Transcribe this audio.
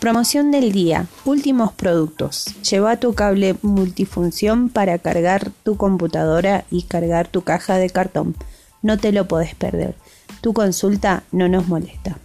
Promoción del día. Últimos productos. Lleva tu cable multifunción para cargar tu computadora y cargar tu caja de cartón. No te lo podés perder. Tu consulta no nos molesta.